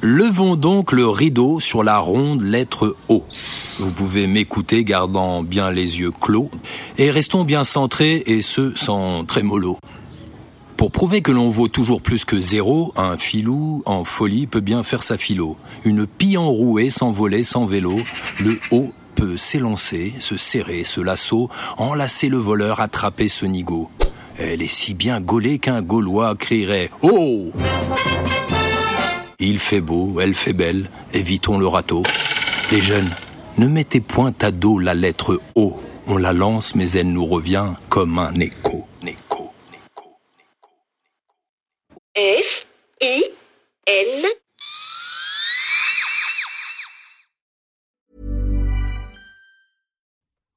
Levons donc le rideau sur la ronde lettre O. Vous pouvez m'écouter gardant bien les yeux clos et restons bien centrés et ce sans trémolo. Pour prouver que l'on vaut toujours plus que zéro, un filou en folie peut bien faire sa philo. Une pie enrouée s'envoler sans vélo, le O peut s'élancer, se serrer, ce lasso, enlacer le voleur, attraper ce nigo. Elle est si bien gaulée qu'un Gaulois crierait Oh Il fait beau, elle fait belle, évitons le râteau. Les jeunes, ne mettez point à dos la lettre O. On la lance, mais elle nous revient comme un écho. écho, I N